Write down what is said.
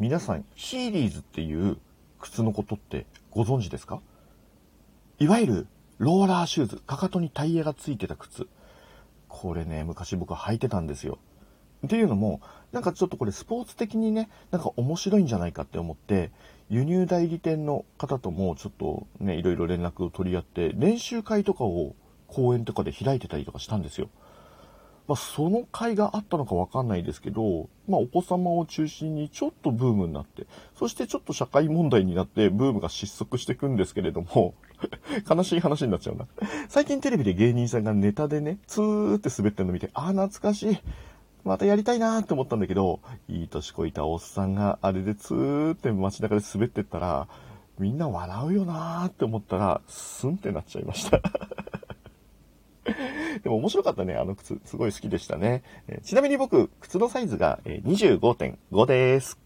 皆さん、ヒーリーズっていう靴のことってご存知ですか？いわゆるローラーシューズ、かかとにタイヤがついてた靴。これね、昔僕履いてたんですよ。っていうのも、なんかちょっとこれスポーツ的にね、なんか面白いんじゃないかって思って、輸入代理店の方ともちょっとね、いろいろ連絡を取り合って、練習会とかを公園とかで開いてたりとかしたんですよ。まあ、その会があったのかわかんないですけど、まあ、お子様を中心にちょっとブームになって、そしてちょっと社会問題になってブームが失速していくんですけれども、悲しい話になっちゃうな。最近テレビで芸人さんがネタでね、ツーって滑ってるの見て、ああ、懐かしい。またやりたいなーって思ったんだけど、いい年こいたおっさんがあれでツーって街中で滑ってったら、みんな笑うよなーって思ったら、スンってなっちゃいましたでも面白かったね。あの靴、すごい好きでしたね。えちなみに僕、靴のサイズが25.5です。